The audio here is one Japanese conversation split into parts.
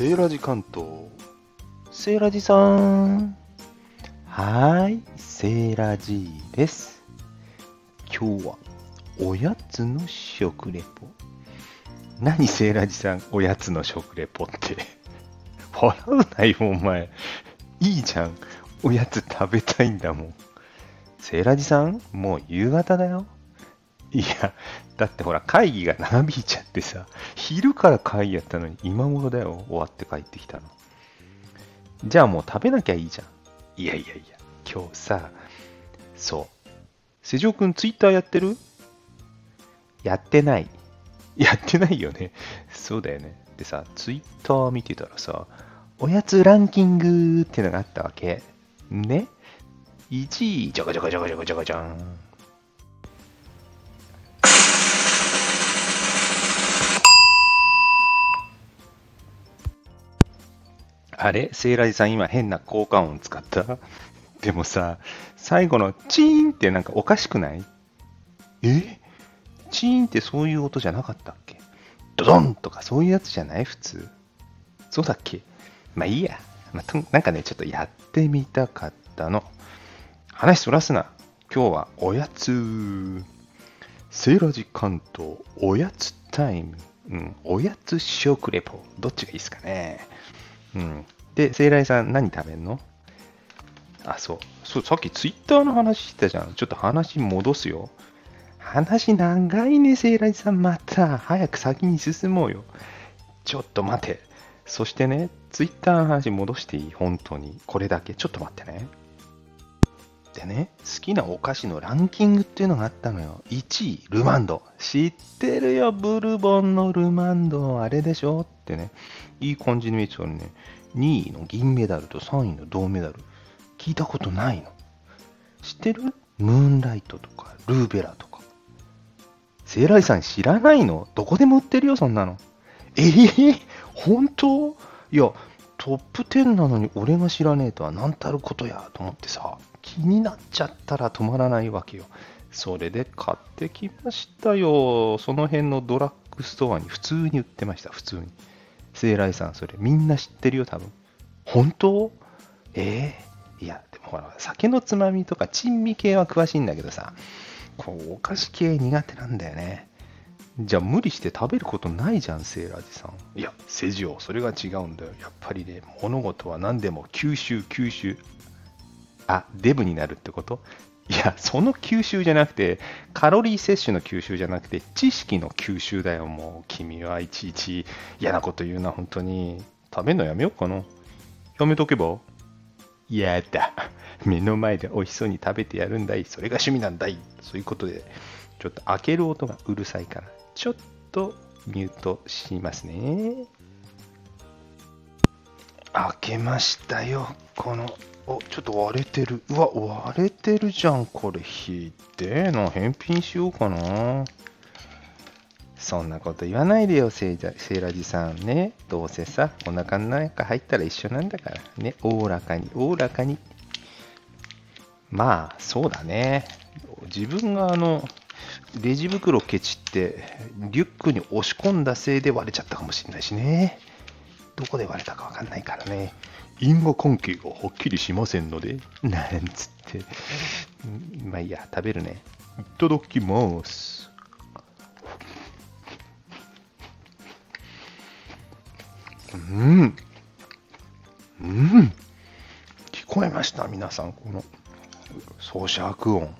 セーラジ関東。セーラジさん。はーい、セーラジです。今日はおやつの食レポ。何セーラジさん、おやつの食レポって。笑うなよ、お前。いいじゃん。おやつ食べたいんだもん。セーラジさん、もう夕方だよ。いや、だってほら、会議が長引いちゃってさ、昼から会議やったのに今頃だよ、終わって帰ってきたの。じゃあもう食べなきゃいいじゃん。いやいやいや、今日さ、そう。瀬城くんツイッターやってる？やってない。やってないよね。そうだよね。でさ、ツイッター見てたらさ、おやつランキングってのがあったわけ。ね ?1 位、じゃかじゃかじゃかじゃかじゃかじゃん。あれ？セイラジさん今変な効果音使った？でもさ、最後のチーンってなんかおかしくない？え？チーンってそういう音じゃなかったっけ？ドドンとかそういうやつじゃない？普通。そうだっけ？まあいいや。まあ、となんかね、ちょっとやってみたかったの。話そらすな。今日はおやつ。セーラジ関東おやつタイム。うん、おやつ食レポ。どっちがいいですかね？うん。で、セイライさん何食べんの？あ、そう。そう、さっきツイッターの話してたじゃん。ちょっと話戻すよ。話長いね、セイライさん。また、早く先に進もうよ。ちょっと待て。そしてね、ツイッターの話戻していい？本当に。これだけ。ちょっと待ってね。でね、好きなお菓子のランキングっていうのがあったのよ。1位、ルマンド。知ってるよ、ブルボンのルマンド。あれでしょってね。いい感じに見えてたのにね。2位の銀メダルと3位の銅メダル。聞いたことないの。知ってる？ムーンライトとか、ルーベラとか。セイライさん知らないの？どこでも売ってるよ、そんなの。えー、本当？いや、トップ10なのに俺が知らねえとは何たることやと思ってさ、気になっちゃったら止まらないわけよ。それで買ってきましたよ。その辺のドラッグストアに普通に売ってました、普通に。セイライさん、それみんな知ってるよ、多分。本当？ええいや、でもほら、酒のつまみとか珍味系は詳しいんだけどさ、こう、お菓子系苦手なんだよね。じゃあ無理して食べることないじゃん、セーラージさん。いや、セジオ、それが違うんだよ。やっぱりね、物事は何でも吸収、吸収。あ、デブになるってこと？いや、その吸収じゃなくて、カロリー摂取の吸収じゃなくて、知識の吸収だよ、もう。君はいちいち嫌なこと言うな、本当に。食べるのやめようかな。やめとけば？やだ。目の前で美味しそうに食べてやるんだい。それが趣味なんだい。そういうことで、ちょっと開ける音がうるさいから、ちょっとミュートしますね。開けましたよ。この、お、ちょっと割れてる。うわ、割れてるじゃん。これ、ひでえな。返品しようかな。そんなこと言わないでよ、セイラセイラジさんね。どうせさ、お腹の中入ったら一緒なんだから。ね、おおらかに、おおらかに。まあ、そうだね。自分があの、レジ袋ケチって、リュックに押し込んだせいで割れちゃったかもしれないしね。どこで割れたかわかんないからね。因果関係がはっきりしませんので、なんつって。まあいいや、食べるね。いただきます。うん。うん。聞こえました？皆さん、この咀嚼音。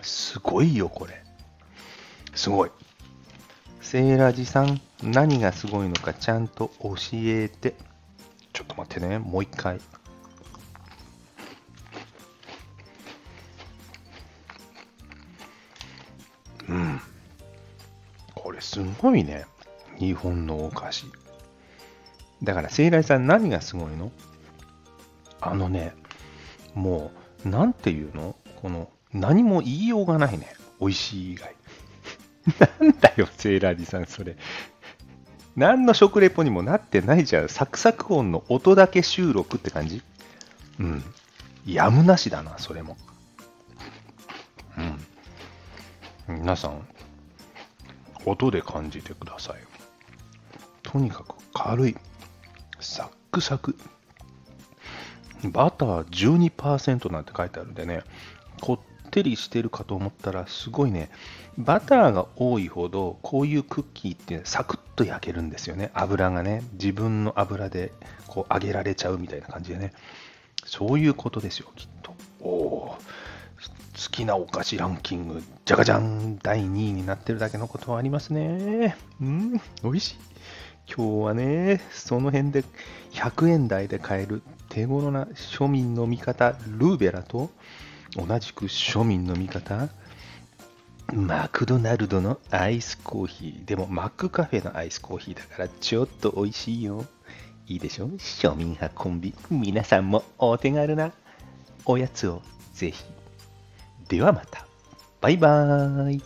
すごいよ、これ。すごい。セイラジさん、何がすごいのかちゃんと教えて。ちょっと待ってね、もう一回。うん。これすごいね。日本のお菓子。だから、セイラジさん何がすごいの？あのね、もう、なんていうの？この、何も言いようがないね。美味しい以外。なんだよ、セーラージさん、それ。何の食レポにもなってないじゃん。サクサク音の音だけ収録って感じ？うん。やむなしだな、それも。うん。皆さん、音で感じてください。とにかく軽い。サックサク。バター12%なんて書いてあるんでね、こってりしてるかと思ったら、すごいね、バターが多いほど、こういうクッキーってサクッと焼けるんですよね。油がね、自分の油でこう揚げられちゃうみたいな感じでね。そういうことですよ、きっと。おお。好きなお菓子ランキング、じゃがじゃん、第2位になってるだけのことはありますね。うん、美味しい。今日はね、その辺で100円台で買える手頃な庶民の味方、ルーベラと、同じく庶民の味方、マクドナルドのアイスコーヒー。でも、マックカフェのアイスコーヒーだから、ちょっと美味しいよ。いいでしょ？庶民派コンビ。皆さんもお手軽なおやつをぜひ。ではまた。バイバーイ。